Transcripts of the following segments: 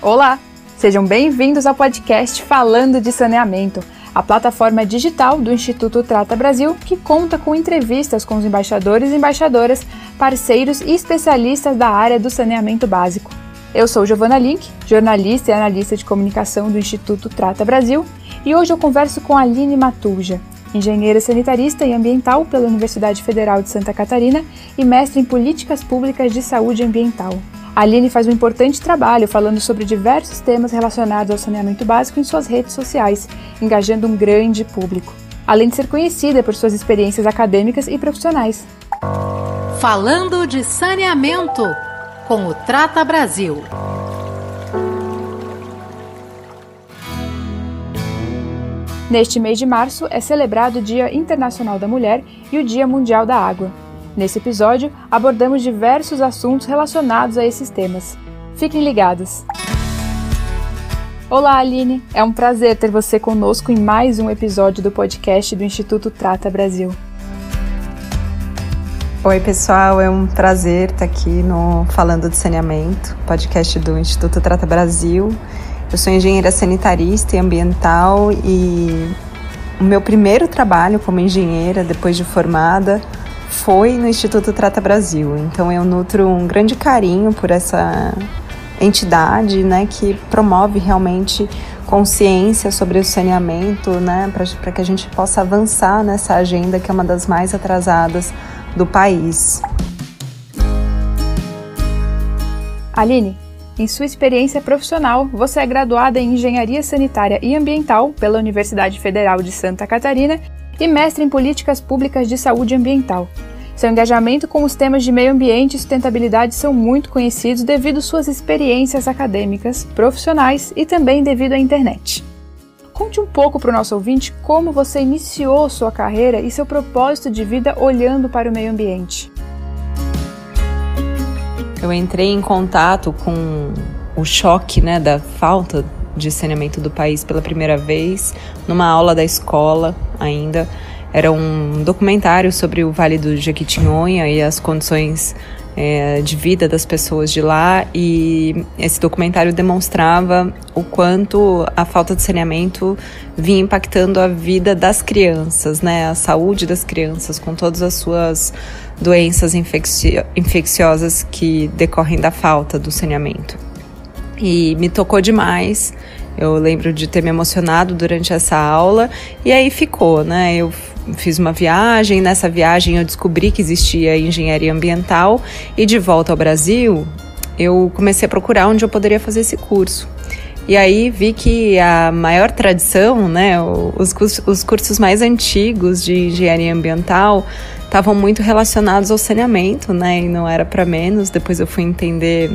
Olá, sejam bem-vindos ao podcast Falando de Saneamento, a plataforma digital do Instituto Trata Brasil que conta com entrevistas com os embaixadores e embaixadoras, parceiros e especialistas da área do saneamento básico. Eu sou Giovana Link, jornalista e analista de comunicação do Instituto Trata Brasil, e hoje eu converso com Aline Matuja, engenheira sanitarista e ambiental pela Universidade Federal de Santa Catarina e mestre em políticas públicas de saúde ambiental. A Aline faz um importante trabalho falando sobre diversos temas relacionados ao saneamento básico em suas redes sociais, engajando um grande público, além de ser conhecida por suas experiências acadêmicas e profissionais. Falando de saneamento com o Trata Brasil. Neste mês de março é celebrado o Dia Internacional da Mulher e o Dia Mundial da Água. Nesse episódio, abordamos diversos assuntos relacionados a esses temas. Fiquem ligados! Olá, Aline! É um prazer ter você conosco em mais um episódio do podcast do Instituto Trata Brasil. Oi, pessoal, é um prazer estar aqui no Falando de Saneamento, podcast do Instituto Trata Brasil. Eu sou engenheira sanitarista e ambiental e o meu primeiro trabalho como engenheira, depois de formada, foi no Instituto Trata Brasil. Então eu nutro um grande carinho por essa entidade, né, que promove realmente consciência sobre o saneamento, né, para que a gente possa avançar nessa agenda que é uma das mais atrasadas do país. Aline, em sua experiência profissional, você é graduada em Engenharia Sanitária e Ambiental pela Universidade Federal de Santa Catarina e mestre em Políticas Públicas de Saúde Ambiental. Seu engajamento com os temas de meio ambiente e sustentabilidade são muito conhecidos devido suas experiências acadêmicas, profissionais e também devido à internet. Conte um pouco para o nosso ouvinte como você iniciou sua carreira e seu propósito de vida olhando para o meio ambiente. Eu entrei em contato com o choque né, da falta de saneamento do país pela primeira vez numa aula da escola ainda. Era um documentário sobre o Vale do Jequitinhonha e as condições é, de vida das pessoas de lá e esse documentário demonstrava o quanto a falta de saneamento vinha impactando a vida das crianças, né, a saúde das crianças com todas as suas doenças infecci infecciosas que decorrem da falta do saneamento. E me tocou demais. Eu lembro de ter me emocionado durante essa aula e aí ficou, né? Eu fiz uma viagem, nessa viagem eu descobri que existia engenharia ambiental e de volta ao Brasil, eu comecei a procurar onde eu poderia fazer esse curso. E aí vi que a maior tradição, né, os, os cursos mais antigos de engenharia ambiental estavam muito relacionados ao saneamento, né? E não era para menos. Depois eu fui entender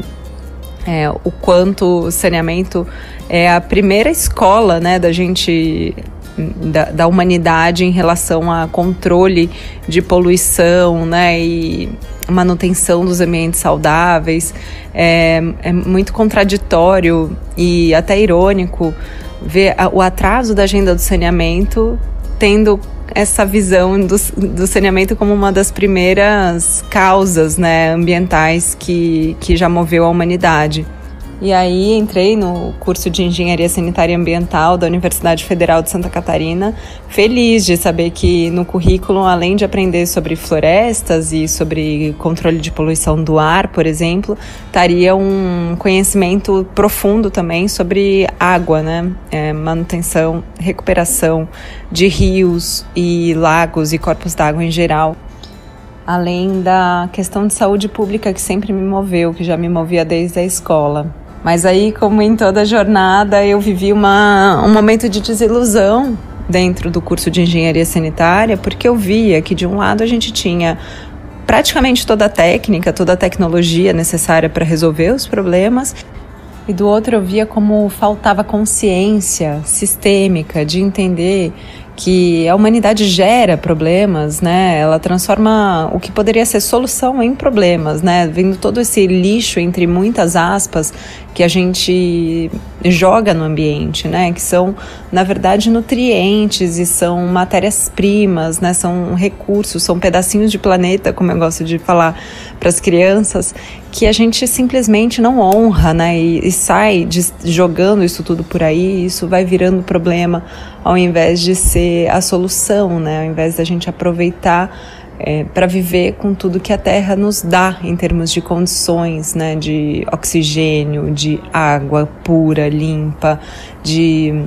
é, o quanto o saneamento é a primeira escola, né, da gente da, da, humanidade em relação a controle de poluição, né, e manutenção dos ambientes saudáveis. É, é muito contraditório e até irônico ver a, o atraso da agenda do saneamento tendo essa visão do, do saneamento como uma das primeiras causas né, ambientais que, que já moveu a humanidade. E aí entrei no curso de Engenharia Sanitária e Ambiental da Universidade Federal de Santa Catarina, feliz de saber que no currículo, além de aprender sobre florestas e sobre controle de poluição do ar, por exemplo, estaria um conhecimento profundo também sobre água, né? É, manutenção, recuperação de rios e lagos e corpos d'água em geral além da questão de saúde pública que sempre me moveu, que já me movia desde a escola. Mas aí, como em toda jornada, eu vivi uma, um momento de desilusão dentro do curso de engenharia sanitária, porque eu via que de um lado a gente tinha praticamente toda a técnica, toda a tecnologia necessária para resolver os problemas, e do outro eu via como faltava consciência sistêmica de entender que a humanidade gera problemas, né? Ela transforma o que poderia ser solução em problemas, né? Vendo todo esse lixo entre muitas aspas que a gente joga no ambiente, né? Que são, na verdade, nutrientes e são matérias-primas, né? São recursos, são pedacinhos de planeta, como eu gosto de falar para as crianças, que a gente simplesmente não honra, né? E, e sai de, jogando isso tudo por aí, isso vai virando problema ao invés de ser a solução, né? Ao invés da gente aproveitar é, para viver com tudo que a Terra nos dá em termos de condições, né, de oxigênio, de água pura, limpa, de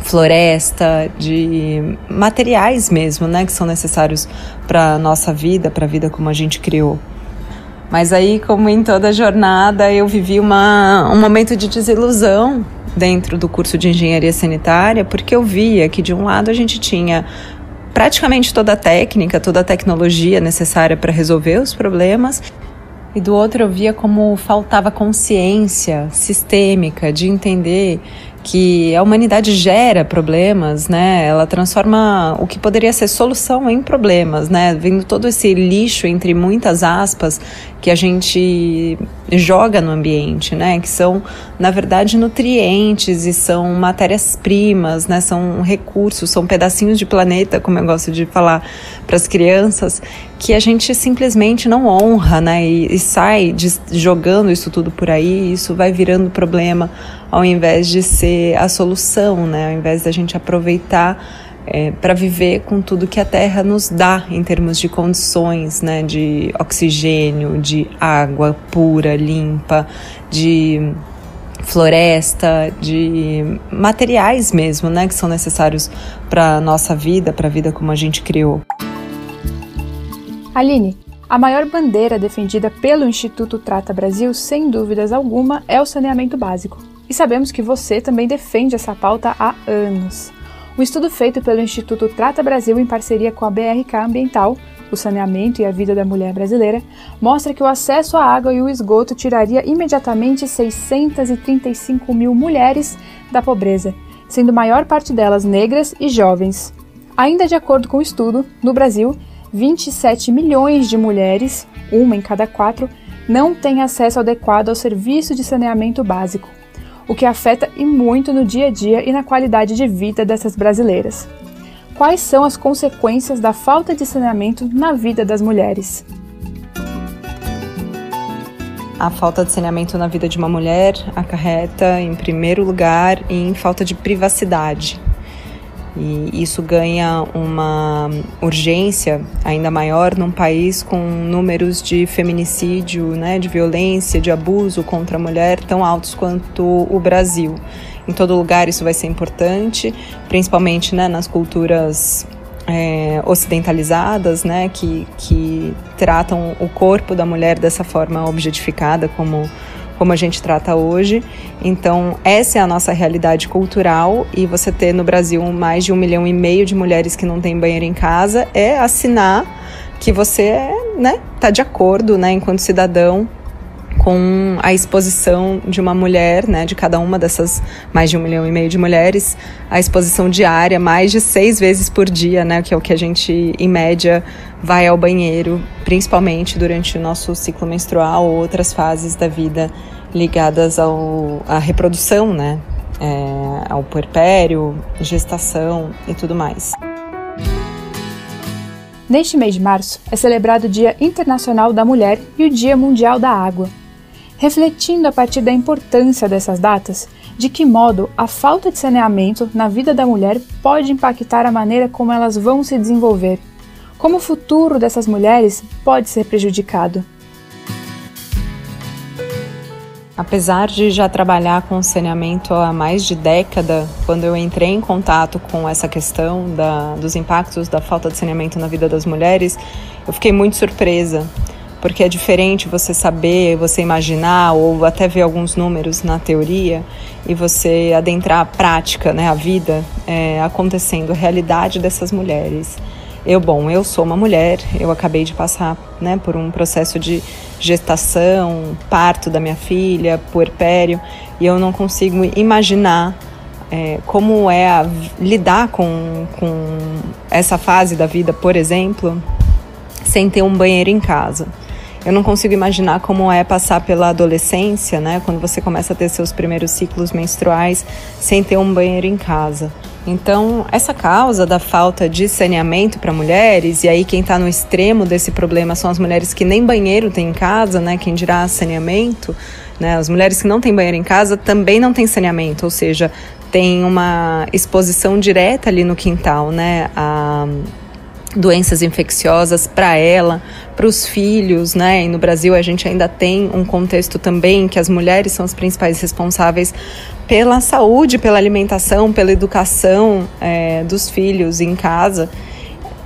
floresta, de materiais mesmo, né, que são necessários para nossa vida, para a vida como a gente criou. Mas aí, como em toda jornada, eu vivi uma, um momento de desilusão dentro do curso de engenharia sanitária, porque eu via que de um lado a gente tinha praticamente toda a técnica, toda a tecnologia necessária para resolver os problemas. E do outro eu via como faltava consciência sistêmica de entender que a humanidade gera problemas, né? Ela transforma o que poderia ser solução em problemas, né? Vendo todo esse lixo entre muitas aspas que a gente joga no ambiente, né? Que são, na verdade, nutrientes e são matérias-primas, né? São recursos, são pedacinhos de planeta, como eu gosto de falar para as crianças, que a gente simplesmente não honra, né? E, e sai de, jogando isso tudo por aí, isso vai virando problema ao invés de ser a solução, né? Ao invés da gente aproveitar é, para viver com tudo que a Terra nos dá em termos de condições, né? De oxigênio, de água pura, limpa, de floresta, de materiais mesmo, né? Que são necessários para nossa vida, para a vida como a gente criou. Aline, a maior bandeira defendida pelo Instituto Trata Brasil, sem dúvidas alguma, é o saneamento básico. E sabemos que você também defende essa pauta há anos. Um estudo feito pelo Instituto Trata Brasil em parceria com a BRK Ambiental, o saneamento e a vida da mulher brasileira, mostra que o acesso à água e o esgoto tiraria imediatamente 635 mil mulheres da pobreza, sendo maior parte delas negras e jovens. Ainda de acordo com o estudo, no Brasil, 27 milhões de mulheres, uma em cada quatro, não têm acesso adequado ao serviço de saneamento básico o que afeta e muito no dia a dia e na qualidade de vida dessas brasileiras. Quais são as consequências da falta de saneamento na vida das mulheres? A falta de saneamento na vida de uma mulher acarreta, em primeiro lugar, em falta de privacidade. E isso ganha uma urgência ainda maior num país com números de feminicídio, né, de violência, de abuso contra a mulher tão altos quanto o Brasil. Em todo lugar isso vai ser importante, principalmente né, nas culturas é, ocidentalizadas, né, que, que tratam o corpo da mulher dessa forma objetificada como como a gente trata hoje. Então, essa é a nossa realidade cultural e você ter no Brasil mais de um milhão e meio de mulheres que não têm banheiro em casa é assinar que você é, né, tá de acordo, né, enquanto cidadão com a exposição de uma mulher, né, de cada uma dessas mais de um milhão e meio de mulheres, a exposição diária, mais de seis vezes por dia, né, que é o que a gente, em média, vai ao banheiro, principalmente durante o nosso ciclo menstrual ou outras fases da vida ligadas ao, à reprodução, né, é, ao puerpério, gestação e tudo mais. Neste mês de março é celebrado o Dia Internacional da Mulher e o Dia Mundial da Água refletindo a partir da importância dessas datas, de que modo a falta de saneamento na vida da mulher pode impactar a maneira como elas vão se desenvolver, como o futuro dessas mulheres pode ser prejudicado. Apesar de já trabalhar com saneamento há mais de década, quando eu entrei em contato com essa questão da, dos impactos da falta de saneamento na vida das mulheres, eu fiquei muito surpresa porque é diferente você saber, você imaginar ou até ver alguns números na teoria e você adentrar a prática, né, a vida é, acontecendo, a realidade dessas mulheres. Eu, bom, eu sou uma mulher, eu acabei de passar né, por um processo de gestação, parto da minha filha, puerpério, e eu não consigo imaginar é, como é a, lidar com, com essa fase da vida, por exemplo, sem ter um banheiro em casa. Eu não consigo imaginar como é passar pela adolescência, né, quando você começa a ter seus primeiros ciclos menstruais sem ter um banheiro em casa. Então, essa causa da falta de saneamento para mulheres, e aí quem está no extremo desse problema são as mulheres que nem banheiro têm em casa, né? Quem dirá saneamento, né? As mulheres que não têm banheiro em casa também não têm saneamento, ou seja, tem uma exposição direta ali no quintal, né? A doenças infecciosas para ela, para os filhos, né? E no Brasil a gente ainda tem um contexto também que as mulheres são as principais responsáveis pela saúde, pela alimentação, pela educação é, dos filhos em casa.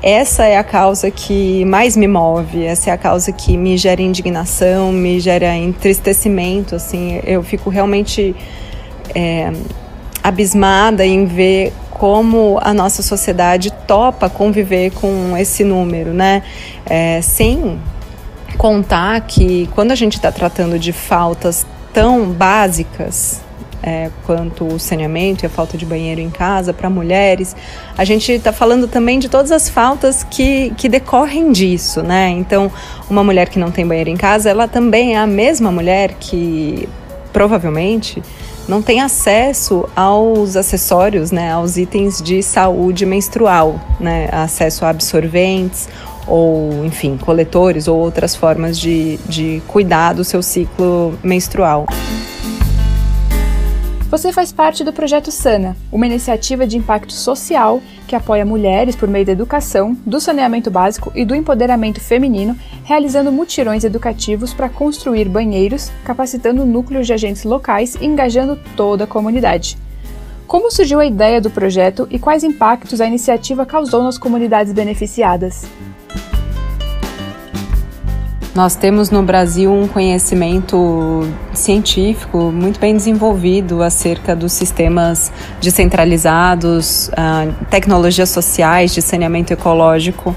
Essa é a causa que mais me move, essa é a causa que me gera indignação, me gera entristecimento, assim, eu fico realmente é, abismada em ver como a nossa sociedade topa conviver com esse número, né? É, sem contar que quando a gente está tratando de faltas tão básicas é, quanto o saneamento e a falta de banheiro em casa para mulheres, a gente está falando também de todas as faltas que, que decorrem disso, né? Então, uma mulher que não tem banheiro em casa, ela também é a mesma mulher que provavelmente não tem acesso aos acessórios, né, aos itens de saúde menstrual, né, acesso a absorventes ou, enfim, coletores ou outras formas de, de cuidar do seu ciclo menstrual. Você faz parte do Projeto Sana, uma iniciativa de impacto social que apoia mulheres por meio da educação, do saneamento básico e do empoderamento feminino, realizando mutirões educativos para construir banheiros, capacitando núcleos de agentes locais e engajando toda a comunidade. Como surgiu a ideia do projeto e quais impactos a iniciativa causou nas comunidades beneficiadas? Nós temos no Brasil um conhecimento científico muito bem desenvolvido acerca dos sistemas descentralizados, uh, tecnologias sociais de saneamento ecológico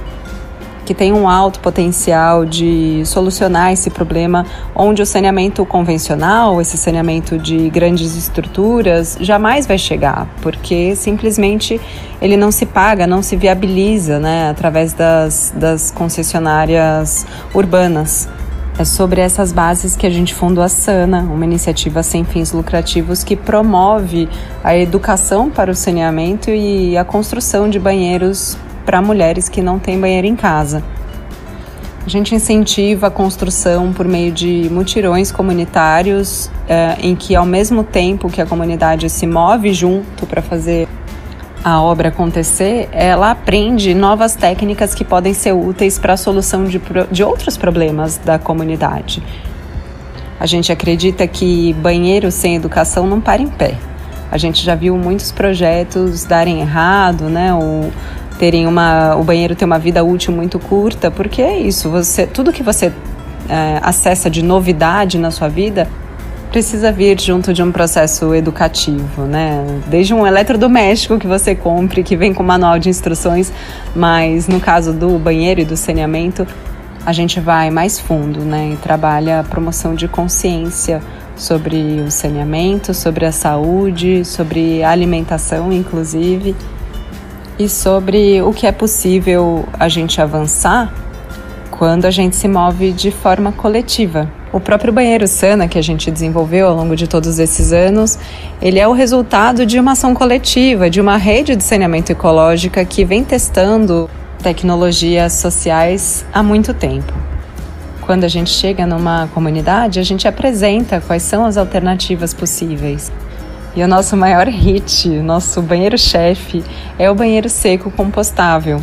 que tem um alto potencial de solucionar esse problema, onde o saneamento convencional, esse saneamento de grandes estruturas, jamais vai chegar, porque simplesmente ele não se paga, não se viabiliza né, através das, das concessionárias urbanas. É sobre essas bases que a gente fundou a Sana, uma iniciativa sem fins lucrativos que promove a educação para o saneamento e a construção de banheiros para mulheres que não têm banheiro em casa. A gente incentiva a construção por meio de mutirões comunitários, eh, em que, ao mesmo tempo que a comunidade se move junto para fazer a obra acontecer, ela aprende novas técnicas que podem ser úteis para a solução de, de outros problemas da comunidade. A gente acredita que banheiro sem educação não para em pé. A gente já viu muitos projetos darem errado, né? Ou terem uma o banheiro ter uma vida útil muito curta, porque é isso, você tudo que você é, acessa de novidade na sua vida precisa vir junto de um processo educativo, né? Desde um eletrodoméstico que você compre, que vem com manual de instruções, mas no caso do banheiro e do saneamento, a gente vai mais fundo, né? E trabalha a promoção de consciência sobre o saneamento, sobre a saúde, sobre a alimentação, inclusive e sobre o que é possível a gente avançar quando a gente se move de forma coletiva. O próprio banheiro Sana que a gente desenvolveu ao longo de todos esses anos, ele é o resultado de uma ação coletiva, de uma rede de saneamento ecológica que vem testando tecnologias sociais há muito tempo. Quando a gente chega numa comunidade, a gente apresenta quais são as alternativas possíveis. E o nosso maior hit, nosso banheiro-chefe, é o banheiro seco compostável.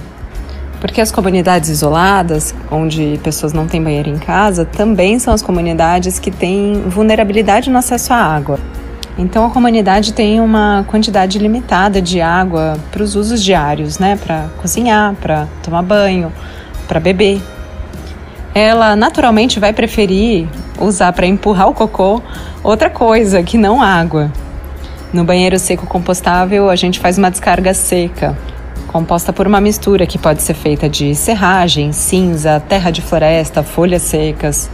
Porque as comunidades isoladas, onde pessoas não têm banheiro em casa, também são as comunidades que têm vulnerabilidade no acesso à água. Então a comunidade tem uma quantidade limitada de água para os usos diários, né? Para cozinhar, para tomar banho, para beber. Ela naturalmente vai preferir usar para empurrar o cocô outra coisa que não água. No banheiro seco compostável, a gente faz uma descarga seca, composta por uma mistura que pode ser feita de serragem, cinza, terra de floresta, folhas secas.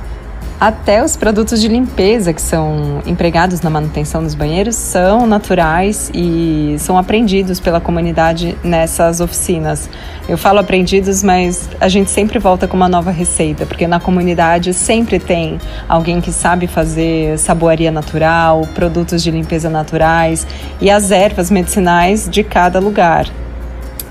Até os produtos de limpeza que são empregados na manutenção dos banheiros são naturais e são aprendidos pela comunidade nessas oficinas. Eu falo aprendidos, mas a gente sempre volta com uma nova receita, porque na comunidade sempre tem alguém que sabe fazer saboaria natural, produtos de limpeza naturais e as ervas medicinais de cada lugar.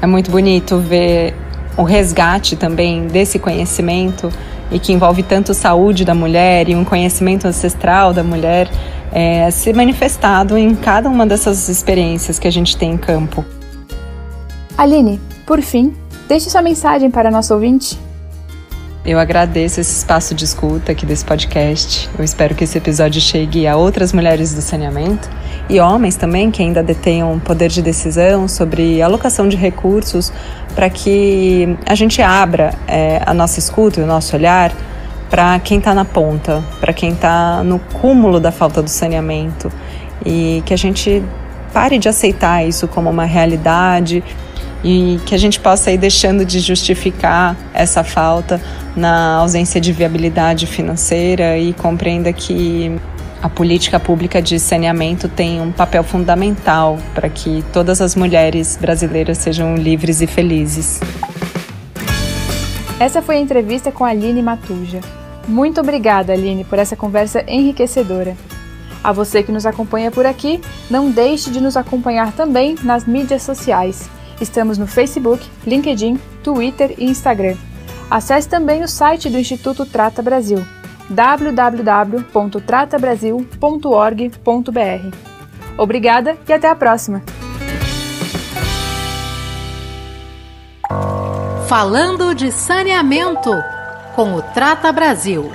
É muito bonito ver o resgate também desse conhecimento e que envolve tanto saúde da mulher e um conhecimento ancestral da mulher é, se manifestado em cada uma dessas experiências que a gente tem em campo. Aline, por fim, deixe sua mensagem para nosso ouvinte. Eu agradeço esse espaço de escuta aqui desse podcast. Eu espero que esse episódio chegue a outras mulheres do saneamento e homens também que ainda detenham poder de decisão sobre alocação de recursos para que a gente abra é, a nossa escuta e o nosso olhar para quem está na ponta, para quem está no cúmulo da falta do saneamento. E que a gente pare de aceitar isso como uma realidade e que a gente possa ir deixando de justificar essa falta na ausência de viabilidade financeira e compreenda que a política pública de saneamento tem um papel fundamental para que todas as mulheres brasileiras sejam livres e felizes. Essa foi a entrevista com a Aline Matuja. Muito obrigada, Aline, por essa conversa enriquecedora. A você que nos acompanha por aqui, não deixe de nos acompanhar também nas mídias sociais. Estamos no Facebook, LinkedIn, Twitter e Instagram. Acesse também o site do Instituto Trata Brasil, www.tratabrasil.org.br. Obrigada e até a próxima! Falando de saneamento com o Trata Brasil.